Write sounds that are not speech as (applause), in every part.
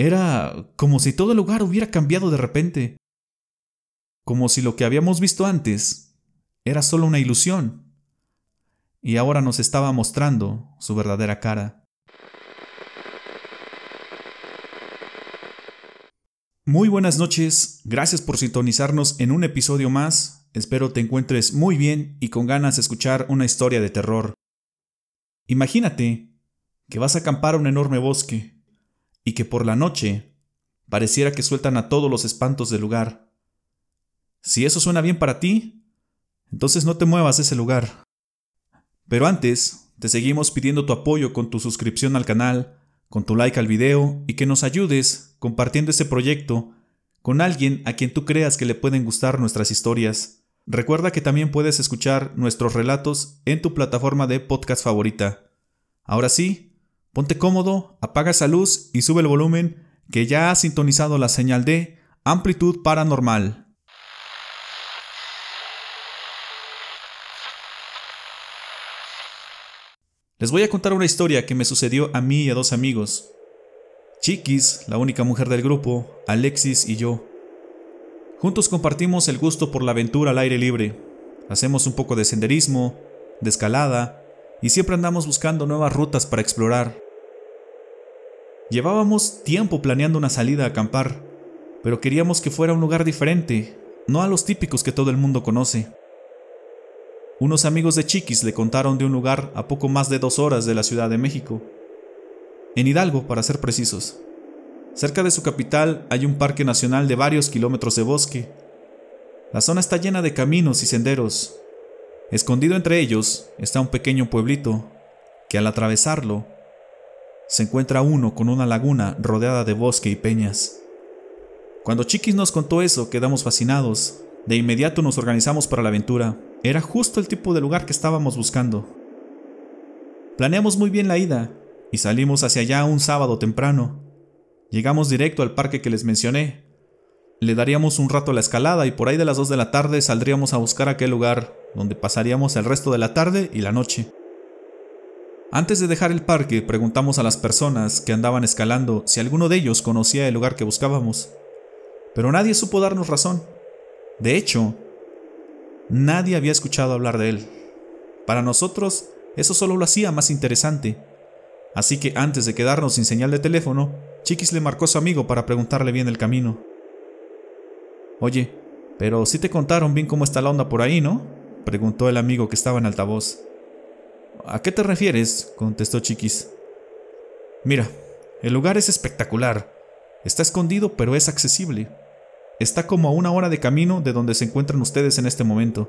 Era como si todo el lugar hubiera cambiado de repente. Como si lo que habíamos visto antes era solo una ilusión. Y ahora nos estaba mostrando su verdadera cara. Muy buenas noches, gracias por sintonizarnos en un episodio más. Espero te encuentres muy bien y con ganas de escuchar una historia de terror. Imagínate que vas a acampar a un enorme bosque y que por la noche pareciera que sueltan a todos los espantos del lugar. Si eso suena bien para ti, entonces no te muevas de ese lugar. Pero antes, te seguimos pidiendo tu apoyo con tu suscripción al canal, con tu like al video y que nos ayudes compartiendo este proyecto con alguien a quien tú creas que le pueden gustar nuestras historias. Recuerda que también puedes escuchar nuestros relatos en tu plataforma de podcast favorita. Ahora sí, Ponte cómodo, apaga esa luz y sube el volumen que ya ha sintonizado la señal de amplitud paranormal. Les voy a contar una historia que me sucedió a mí y a dos amigos. Chiquis, la única mujer del grupo, Alexis y yo. Juntos compartimos el gusto por la aventura al aire libre. Hacemos un poco de senderismo, de escalada y siempre andamos buscando nuevas rutas para explorar. Llevábamos tiempo planeando una salida a acampar, pero queríamos que fuera un lugar diferente, no a los típicos que todo el mundo conoce. Unos amigos de Chiquis le contaron de un lugar a poco más de dos horas de la Ciudad de México, en Hidalgo para ser precisos. Cerca de su capital hay un parque nacional de varios kilómetros de bosque. La zona está llena de caminos y senderos, Escondido entre ellos está un pequeño pueblito, que al atravesarlo se encuentra uno con una laguna rodeada de bosque y peñas. Cuando Chiquis nos contó eso, quedamos fascinados. De inmediato nos organizamos para la aventura. Era justo el tipo de lugar que estábamos buscando. Planeamos muy bien la ida y salimos hacia allá un sábado temprano. Llegamos directo al parque que les mencioné. Le daríamos un rato a la escalada y por ahí de las 2 de la tarde saldríamos a buscar aquel lugar donde pasaríamos el resto de la tarde y la noche. Antes de dejar el parque, preguntamos a las personas que andaban escalando si alguno de ellos conocía el lugar que buscábamos, pero nadie supo darnos razón. De hecho, nadie había escuchado hablar de él. Para nosotros, eso solo lo hacía más interesante. Así que antes de quedarnos sin señal de teléfono, Chiquis le marcó a su amigo para preguntarle bien el camino. Oye, pero sí te contaron bien cómo está la onda por ahí, ¿no? preguntó el amigo que estaba en altavoz. ¿A qué te refieres? contestó Chiquis. Mira, el lugar es espectacular. Está escondido, pero es accesible. Está como a una hora de camino de donde se encuentran ustedes en este momento.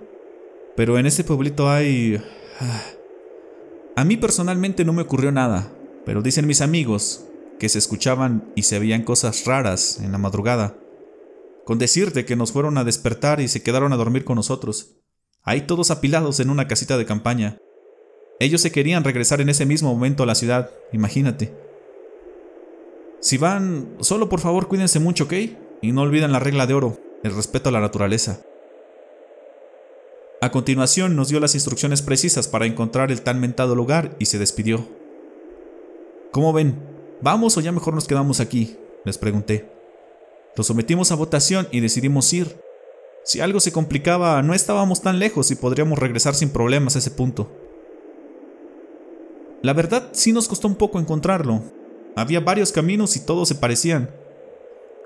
Pero en este pueblito hay... Ah, a mí personalmente no me ocurrió nada, pero dicen mis amigos que se escuchaban y se veían cosas raras en la madrugada. Con decirte que nos fueron a despertar y se quedaron a dormir con nosotros. Ahí todos apilados en una casita de campaña. Ellos se querían regresar en ese mismo momento a la ciudad, imagínate. Si van, solo por favor cuídense mucho, ¿ok? Y no olviden la regla de oro, el respeto a la naturaleza. A continuación nos dio las instrucciones precisas para encontrar el tan mentado lugar y se despidió. ¿Cómo ven? ¿Vamos o ya mejor nos quedamos aquí? Les pregunté. Lo sometimos a votación y decidimos ir, si algo se complicaba, no estábamos tan lejos y podríamos regresar sin problemas a ese punto. La verdad sí nos costó un poco encontrarlo. Había varios caminos y todos se parecían.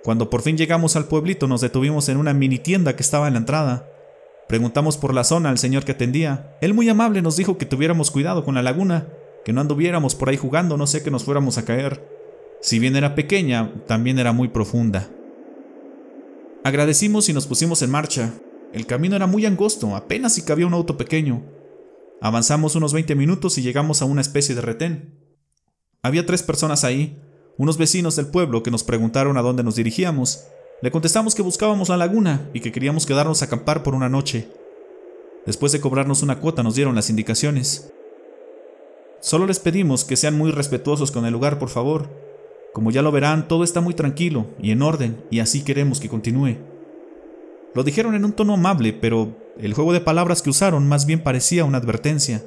Cuando por fin llegamos al pueblito nos detuvimos en una mini tienda que estaba en la entrada. Preguntamos por la zona al señor que atendía. Él muy amable nos dijo que tuviéramos cuidado con la laguna, que no anduviéramos por ahí jugando, no sé que nos fuéramos a caer. Si bien era pequeña, también era muy profunda. Agradecimos y nos pusimos en marcha. El camino era muy angosto, apenas si cabía un auto pequeño. Avanzamos unos 20 minutos y llegamos a una especie de retén. Había tres personas ahí, unos vecinos del pueblo que nos preguntaron a dónde nos dirigíamos. Le contestamos que buscábamos la laguna y que queríamos quedarnos a acampar por una noche. Después de cobrarnos una cuota nos dieron las indicaciones. Solo les pedimos que sean muy respetuosos con el lugar, por favor, como ya lo verán, todo está muy tranquilo y en orden, y así queremos que continúe. Lo dijeron en un tono amable, pero el juego de palabras que usaron más bien parecía una advertencia.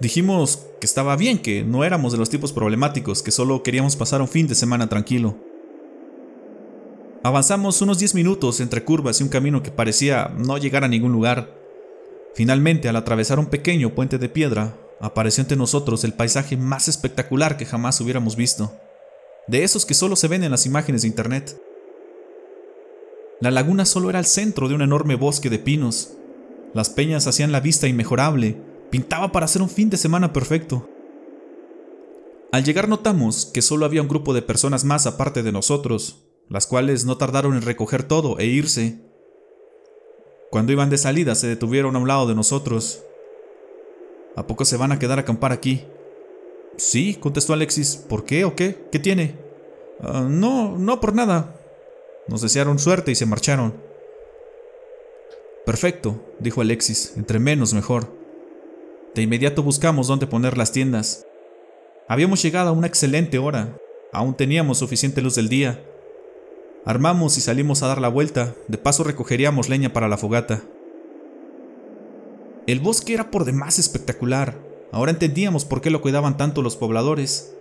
Dijimos que estaba bien, que no éramos de los tipos problemáticos, que solo queríamos pasar un fin de semana tranquilo. Avanzamos unos 10 minutos entre curvas y un camino que parecía no llegar a ningún lugar. Finalmente, al atravesar un pequeño puente de piedra, apareció ante nosotros el paisaje más espectacular que jamás hubiéramos visto. De esos que solo se ven en las imágenes de internet. La laguna solo era el centro de un enorme bosque de pinos. Las peñas hacían la vista inmejorable, pintaba para hacer un fin de semana perfecto. Al llegar notamos que solo había un grupo de personas más aparte de nosotros, las cuales no tardaron en recoger todo e irse. Cuando iban de salida se detuvieron a un lado de nosotros. ¿A poco se van a quedar a acampar aquí? Sí, contestó Alexis. ¿Por qué o qué? ¿Qué tiene? Ah, no, no por nada. Nos desearon suerte y se marcharon. Perfecto, dijo Alexis, entre menos mejor. De inmediato buscamos dónde poner las tiendas. Habíamos llegado a una excelente hora, aún teníamos suficiente luz del día, Armamos y salimos a dar la vuelta, de paso recogeríamos leña para la fogata. El bosque era por demás espectacular, ahora entendíamos por qué lo cuidaban tanto los pobladores.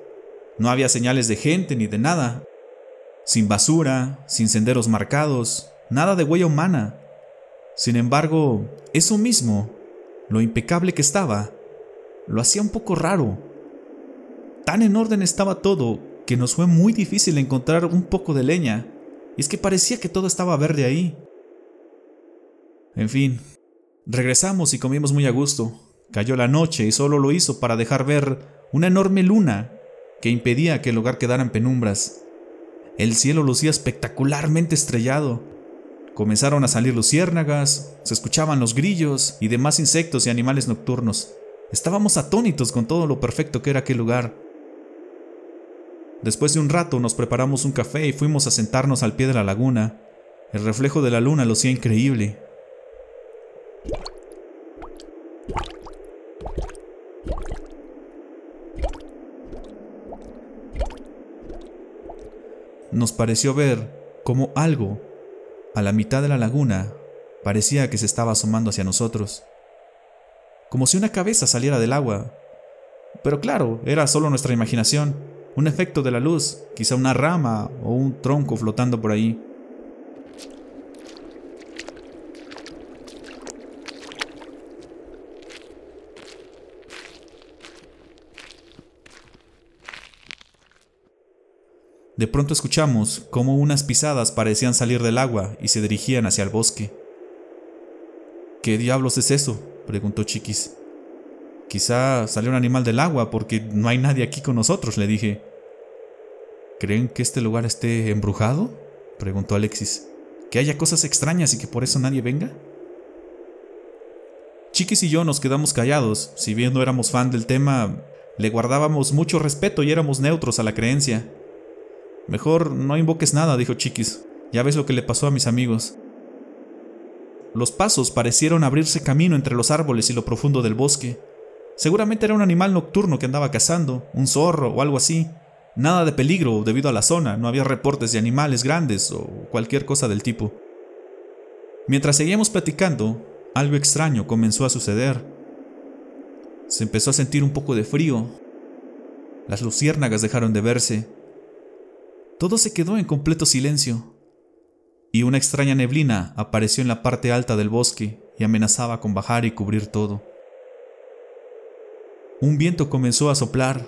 No había señales de gente ni de nada. Sin basura, sin senderos marcados, nada de huella humana. Sin embargo, eso mismo, lo impecable que estaba, lo hacía un poco raro. Tan en orden estaba todo que nos fue muy difícil encontrar un poco de leña y es que parecía que todo estaba verde ahí. En fin, regresamos y comimos muy a gusto. Cayó la noche y solo lo hizo para dejar ver una enorme luna que impedía que el hogar quedara en penumbras. El cielo lucía espectacularmente estrellado. Comenzaron a salir luciérnagas, se escuchaban los grillos y demás insectos y animales nocturnos. Estábamos atónitos con todo lo perfecto que era aquel lugar. Después de un rato nos preparamos un café y fuimos a sentarnos al pie de la laguna. El reflejo de la luna lo hacía increíble. Nos pareció ver como algo, a la mitad de la laguna, parecía que se estaba asomando hacia nosotros. Como si una cabeza saliera del agua. Pero claro, era solo nuestra imaginación un efecto de la luz, quizá una rama o un tronco flotando por ahí. De pronto escuchamos cómo unas pisadas parecían salir del agua y se dirigían hacia el bosque. ¿Qué diablos es eso? preguntó Chiquis. Quizá salió un animal del agua porque no hay nadie aquí con nosotros, le dije. ¿Creen que este lugar esté embrujado? preguntó Alexis. ¿Que haya cosas extrañas y que por eso nadie venga? Chiquis y yo nos quedamos callados, si bien no éramos fan del tema, le guardábamos mucho respeto y éramos neutros a la creencia. Mejor no invoques nada, dijo Chiquis. Ya ves lo que le pasó a mis amigos. Los pasos parecieron abrirse camino entre los árboles y lo profundo del bosque. Seguramente era un animal nocturno que andaba cazando, un zorro o algo así. Nada de peligro debido a la zona, no había reportes de animales grandes o cualquier cosa del tipo. Mientras seguíamos platicando, algo extraño comenzó a suceder. Se empezó a sentir un poco de frío. Las luciérnagas dejaron de verse. Todo se quedó en completo silencio. Y una extraña neblina apareció en la parte alta del bosque y amenazaba con bajar y cubrir todo. Un viento comenzó a soplar,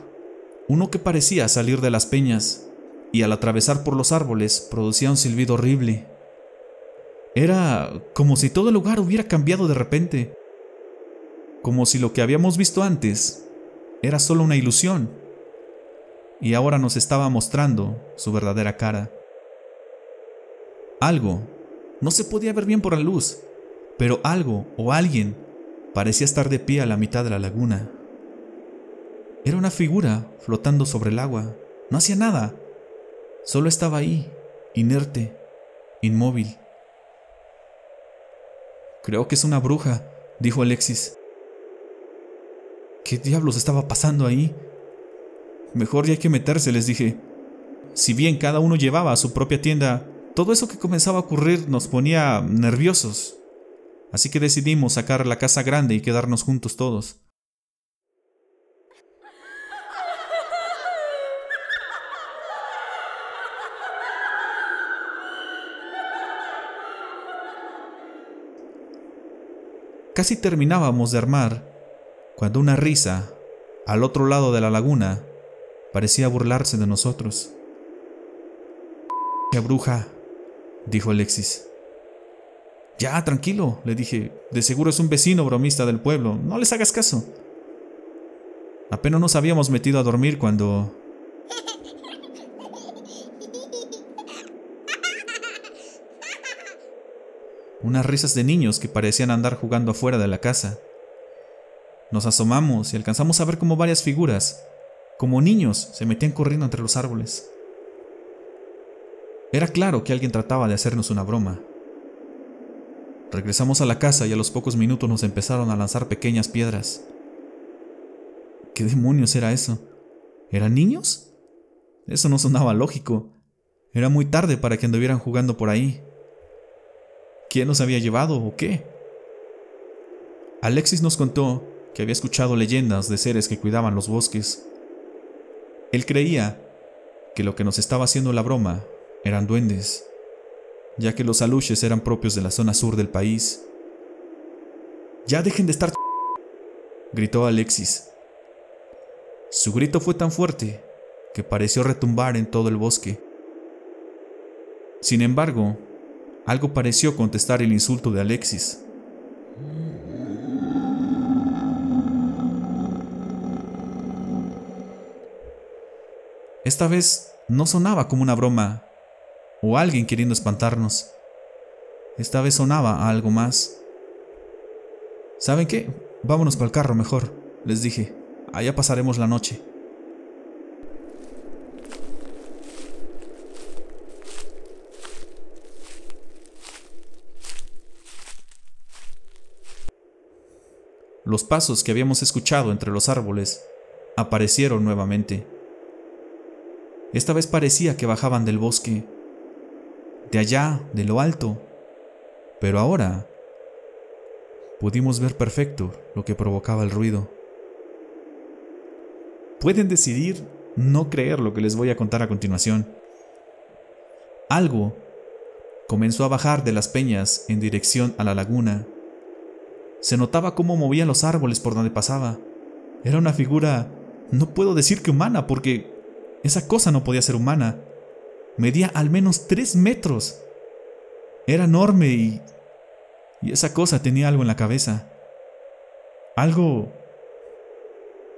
uno que parecía salir de las peñas, y al atravesar por los árboles producía un silbido horrible. Era como si todo el lugar hubiera cambiado de repente, como si lo que habíamos visto antes era solo una ilusión, y ahora nos estaba mostrando su verdadera cara. Algo, no se podía ver bien por la luz, pero algo o alguien parecía estar de pie a la mitad de la laguna. Era una figura flotando sobre el agua. No hacía nada. Solo estaba ahí, inerte, inmóvil. Creo que es una bruja, dijo Alexis. ¿Qué diablos estaba pasando ahí? Mejor ya hay que meterse, les dije. Si bien cada uno llevaba a su propia tienda, todo eso que comenzaba a ocurrir nos ponía nerviosos. Así que decidimos sacar la casa grande y quedarnos juntos todos. Casi terminábamos de armar cuando una risa, al otro lado de la laguna, parecía burlarse de nosotros. ¡Qué bruja! dijo Alexis. Ya, tranquilo, le dije. De seguro es un vecino bromista del pueblo. No les hagas caso. Apenas nos habíamos metido a dormir cuando... Unas risas de niños que parecían andar jugando afuera de la casa. Nos asomamos y alcanzamos a ver como varias figuras, como niños, se metían corriendo entre los árboles. Era claro que alguien trataba de hacernos una broma. Regresamos a la casa y a los pocos minutos nos empezaron a lanzar pequeñas piedras. ¿Qué demonios era eso? ¿Eran niños? Eso no sonaba lógico. Era muy tarde para que anduvieran jugando por ahí. ¿Quién los había llevado o qué? Alexis nos contó que había escuchado leyendas de seres que cuidaban los bosques. Él creía que lo que nos estaba haciendo la broma eran duendes, ya que los aluches eran propios de la zona sur del país. Ya dejen de estar... gritó Alexis. Su grito fue tan fuerte que pareció retumbar en todo el bosque. Sin embargo, algo pareció contestar el insulto de Alexis. Esta vez no sonaba como una broma o alguien queriendo espantarnos. Esta vez sonaba a algo más. ¿Saben qué? Vámonos para el carro mejor, les dije. Allá pasaremos la noche. Los pasos que habíamos escuchado entre los árboles aparecieron nuevamente. Esta vez parecía que bajaban del bosque, de allá, de lo alto, pero ahora pudimos ver perfecto lo que provocaba el ruido. Pueden decidir no creer lo que les voy a contar a continuación. Algo comenzó a bajar de las peñas en dirección a la laguna se notaba cómo movía los árboles por donde pasaba. Era una figura, no puedo decir que humana, porque esa cosa no podía ser humana. Medía al menos tres metros. Era enorme y... Y esa cosa tenía algo en la cabeza. Algo...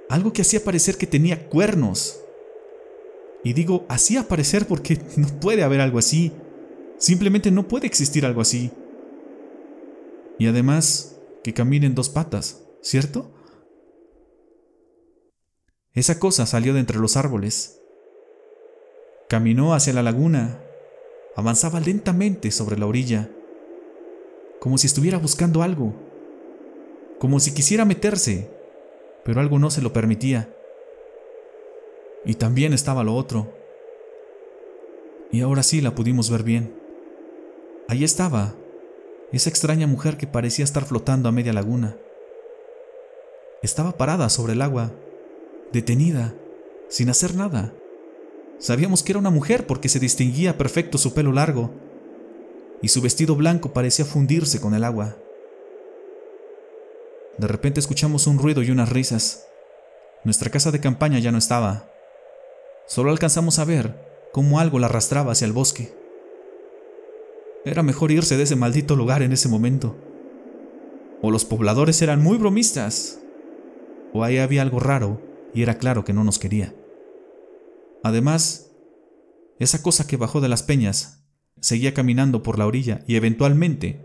Algo que hacía parecer que tenía cuernos. Y digo, hacía parecer porque (laughs) no puede haber algo así. Simplemente no puede existir algo así. Y además, que camina en dos patas, ¿cierto? Esa cosa salió de entre los árboles. Caminó hacia la laguna. Avanzaba lentamente sobre la orilla, como si estuviera buscando algo, como si quisiera meterse, pero algo no se lo permitía. Y también estaba lo otro. Y ahora sí la pudimos ver bien. Ahí estaba, esa extraña mujer que parecía estar flotando a media laguna. Estaba parada sobre el agua, detenida, sin hacer nada. Sabíamos que era una mujer porque se distinguía perfecto su pelo largo y su vestido blanco parecía fundirse con el agua. De repente escuchamos un ruido y unas risas. Nuestra casa de campaña ya no estaba. Solo alcanzamos a ver cómo algo la arrastraba hacia el bosque. Era mejor irse de ese maldito lugar en ese momento. O los pobladores eran muy bromistas, o ahí había algo raro y era claro que no nos quería. Además, esa cosa que bajó de las peñas seguía caminando por la orilla y eventualmente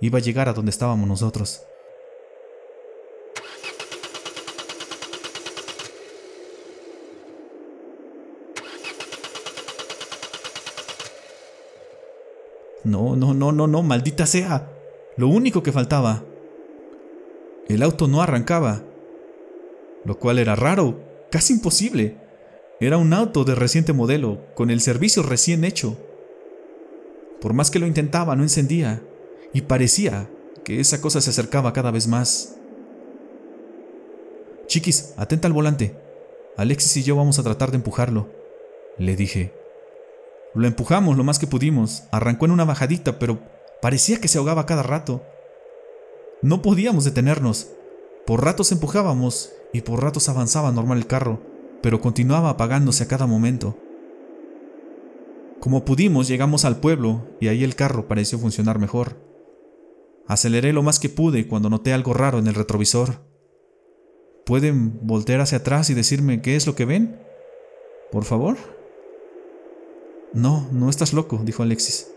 iba a llegar a donde estábamos nosotros. No, no, no, no, no, maldita sea. Lo único que faltaba. El auto no arrancaba. Lo cual era raro, casi imposible. Era un auto de reciente modelo, con el servicio recién hecho. Por más que lo intentaba, no encendía, y parecía que esa cosa se acercaba cada vez más. Chiquis, atenta al volante. Alexis y yo vamos a tratar de empujarlo, le dije. Lo empujamos lo más que pudimos. Arrancó en una bajadita, pero parecía que se ahogaba cada rato. No podíamos detenernos. Por ratos empujábamos y por ratos avanzaba normal el carro, pero continuaba apagándose a cada momento. Como pudimos llegamos al pueblo y ahí el carro pareció funcionar mejor. Aceleré lo más que pude cuando noté algo raro en el retrovisor. ¿Pueden voltear hacia atrás y decirme qué es lo que ven? Por favor. No, no estás loco, dijo Alexis.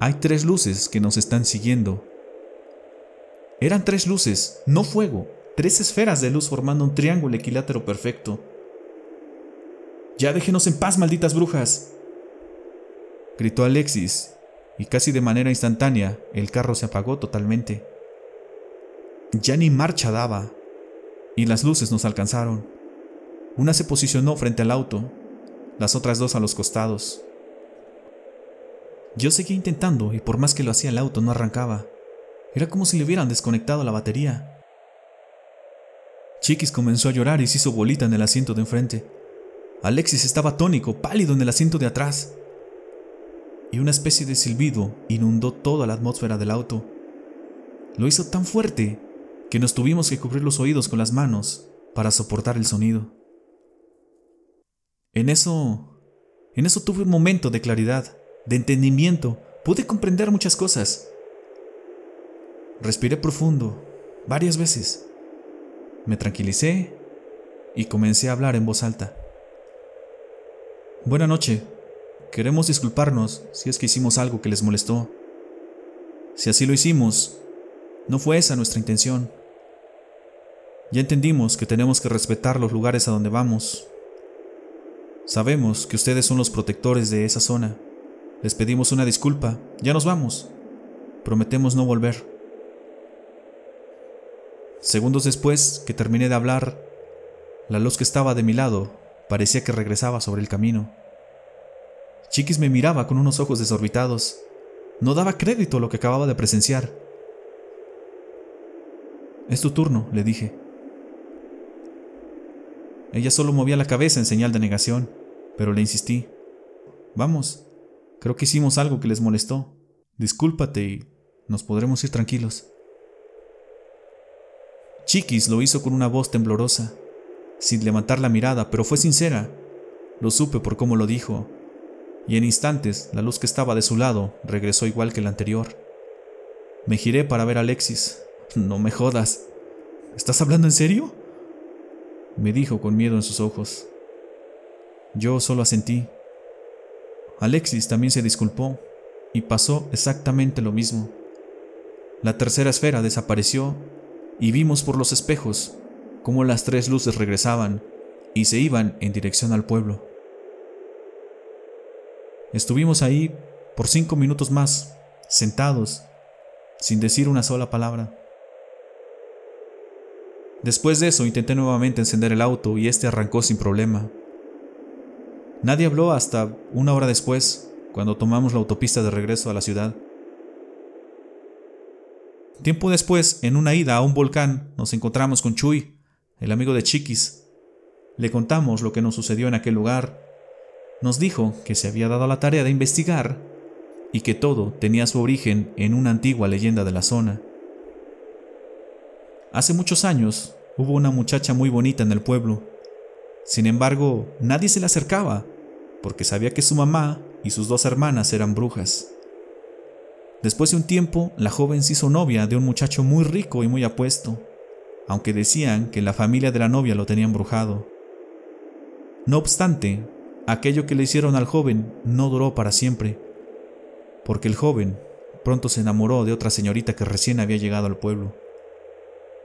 Hay tres luces que nos están siguiendo. Eran tres luces, no fuego, tres esferas de luz formando un triángulo equilátero perfecto. Ya déjenos en paz, malditas brujas, gritó Alexis, y casi de manera instantánea el carro se apagó totalmente. Ya ni marcha daba, y las luces nos alcanzaron. Una se posicionó frente al auto, las otras dos a los costados. Yo seguía intentando y por más que lo hacía el auto no arrancaba. Era como si le hubieran desconectado la batería. Chiquis comenzó a llorar y se hizo bolita en el asiento de enfrente. Alexis estaba tónico, pálido en el asiento de atrás. Y una especie de silbido inundó toda la atmósfera del auto. Lo hizo tan fuerte que nos tuvimos que cubrir los oídos con las manos para soportar el sonido. En eso, en eso tuve un momento de claridad, de entendimiento, pude comprender muchas cosas. Respiré profundo, varias veces. Me tranquilicé y comencé a hablar en voz alta. Buena noche. Queremos disculparnos si es que hicimos algo que les molestó. Si así lo hicimos, no fue esa nuestra intención. Ya entendimos que tenemos que respetar los lugares a donde vamos. Sabemos que ustedes son los protectores de esa zona. Les pedimos una disculpa. Ya nos vamos. Prometemos no volver. Segundos después que terminé de hablar, la luz que estaba de mi lado parecía que regresaba sobre el camino. Chiquis me miraba con unos ojos desorbitados. No daba crédito a lo que acababa de presenciar. Es tu turno, le dije. Ella solo movía la cabeza en señal de negación, pero le insistí. Vamos, creo que hicimos algo que les molestó. Discúlpate y nos podremos ir tranquilos. Chiquis lo hizo con una voz temblorosa, sin levantar la mirada, pero fue sincera. Lo supe por cómo lo dijo, y en instantes la luz que estaba de su lado regresó igual que la anterior. Me giré para ver a Alexis. (laughs) No me jodas. ¿Estás hablando en serio? me dijo con miedo en sus ojos. Yo solo asentí. Alexis también se disculpó y pasó exactamente lo mismo. La tercera esfera desapareció y vimos por los espejos cómo las tres luces regresaban y se iban en dirección al pueblo. Estuvimos ahí por cinco minutos más, sentados, sin decir una sola palabra. Después de eso intenté nuevamente encender el auto y este arrancó sin problema. Nadie habló hasta una hora después, cuando tomamos la autopista de regreso a la ciudad. Tiempo después, en una ida a un volcán, nos encontramos con Chuy, el amigo de Chiquis. Le contamos lo que nos sucedió en aquel lugar. Nos dijo que se había dado la tarea de investigar y que todo tenía su origen en una antigua leyenda de la zona. Hace muchos años hubo una muchacha muy bonita en el pueblo. Sin embargo, nadie se le acercaba, porque sabía que su mamá y sus dos hermanas eran brujas. Después de un tiempo, la joven se hizo novia de un muchacho muy rico y muy apuesto, aunque decían que la familia de la novia lo tenía embrujado. No obstante, aquello que le hicieron al joven no duró para siempre, porque el joven pronto se enamoró de otra señorita que recién había llegado al pueblo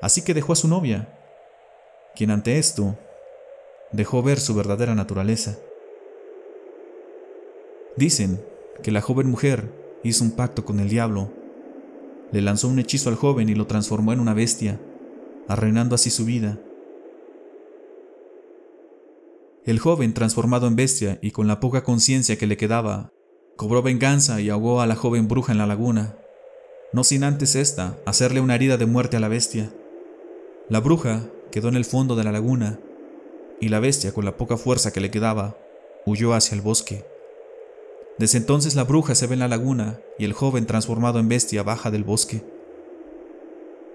así que dejó a su novia, quien ante esto dejó ver su verdadera naturaleza. Dicen que la joven mujer hizo un pacto con el diablo, le lanzó un hechizo al joven y lo transformó en una bestia, arruinando así su vida. El joven, transformado en bestia y con la poca conciencia que le quedaba, cobró venganza y ahogó a la joven bruja en la laguna, no sin antes esta hacerle una herida de muerte a la bestia. La bruja quedó en el fondo de la laguna y la bestia, con la poca fuerza que le quedaba, huyó hacia el bosque. Desde entonces la bruja se ve en la laguna y el joven transformado en bestia baja del bosque.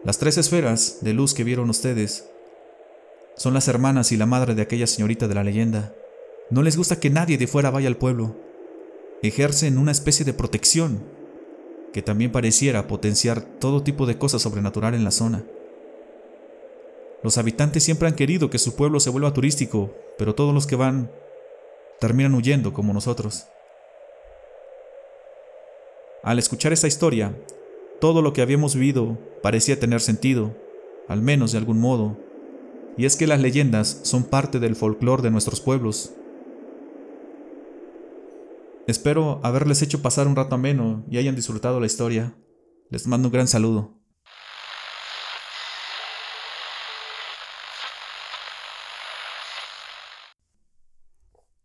Las tres esferas de luz que vieron ustedes son las hermanas y la madre de aquella señorita de la leyenda. No les gusta que nadie de fuera vaya al pueblo. Ejercen una especie de protección que también pareciera potenciar todo tipo de cosas sobrenatural en la zona. Los habitantes siempre han querido que su pueblo se vuelva turístico, pero todos los que van terminan huyendo como nosotros. Al escuchar esta historia, todo lo que habíamos vivido parecía tener sentido, al menos de algún modo, y es que las leyendas son parte del folclore de nuestros pueblos. Espero haberles hecho pasar un rato ameno y hayan disfrutado la historia. Les mando un gran saludo.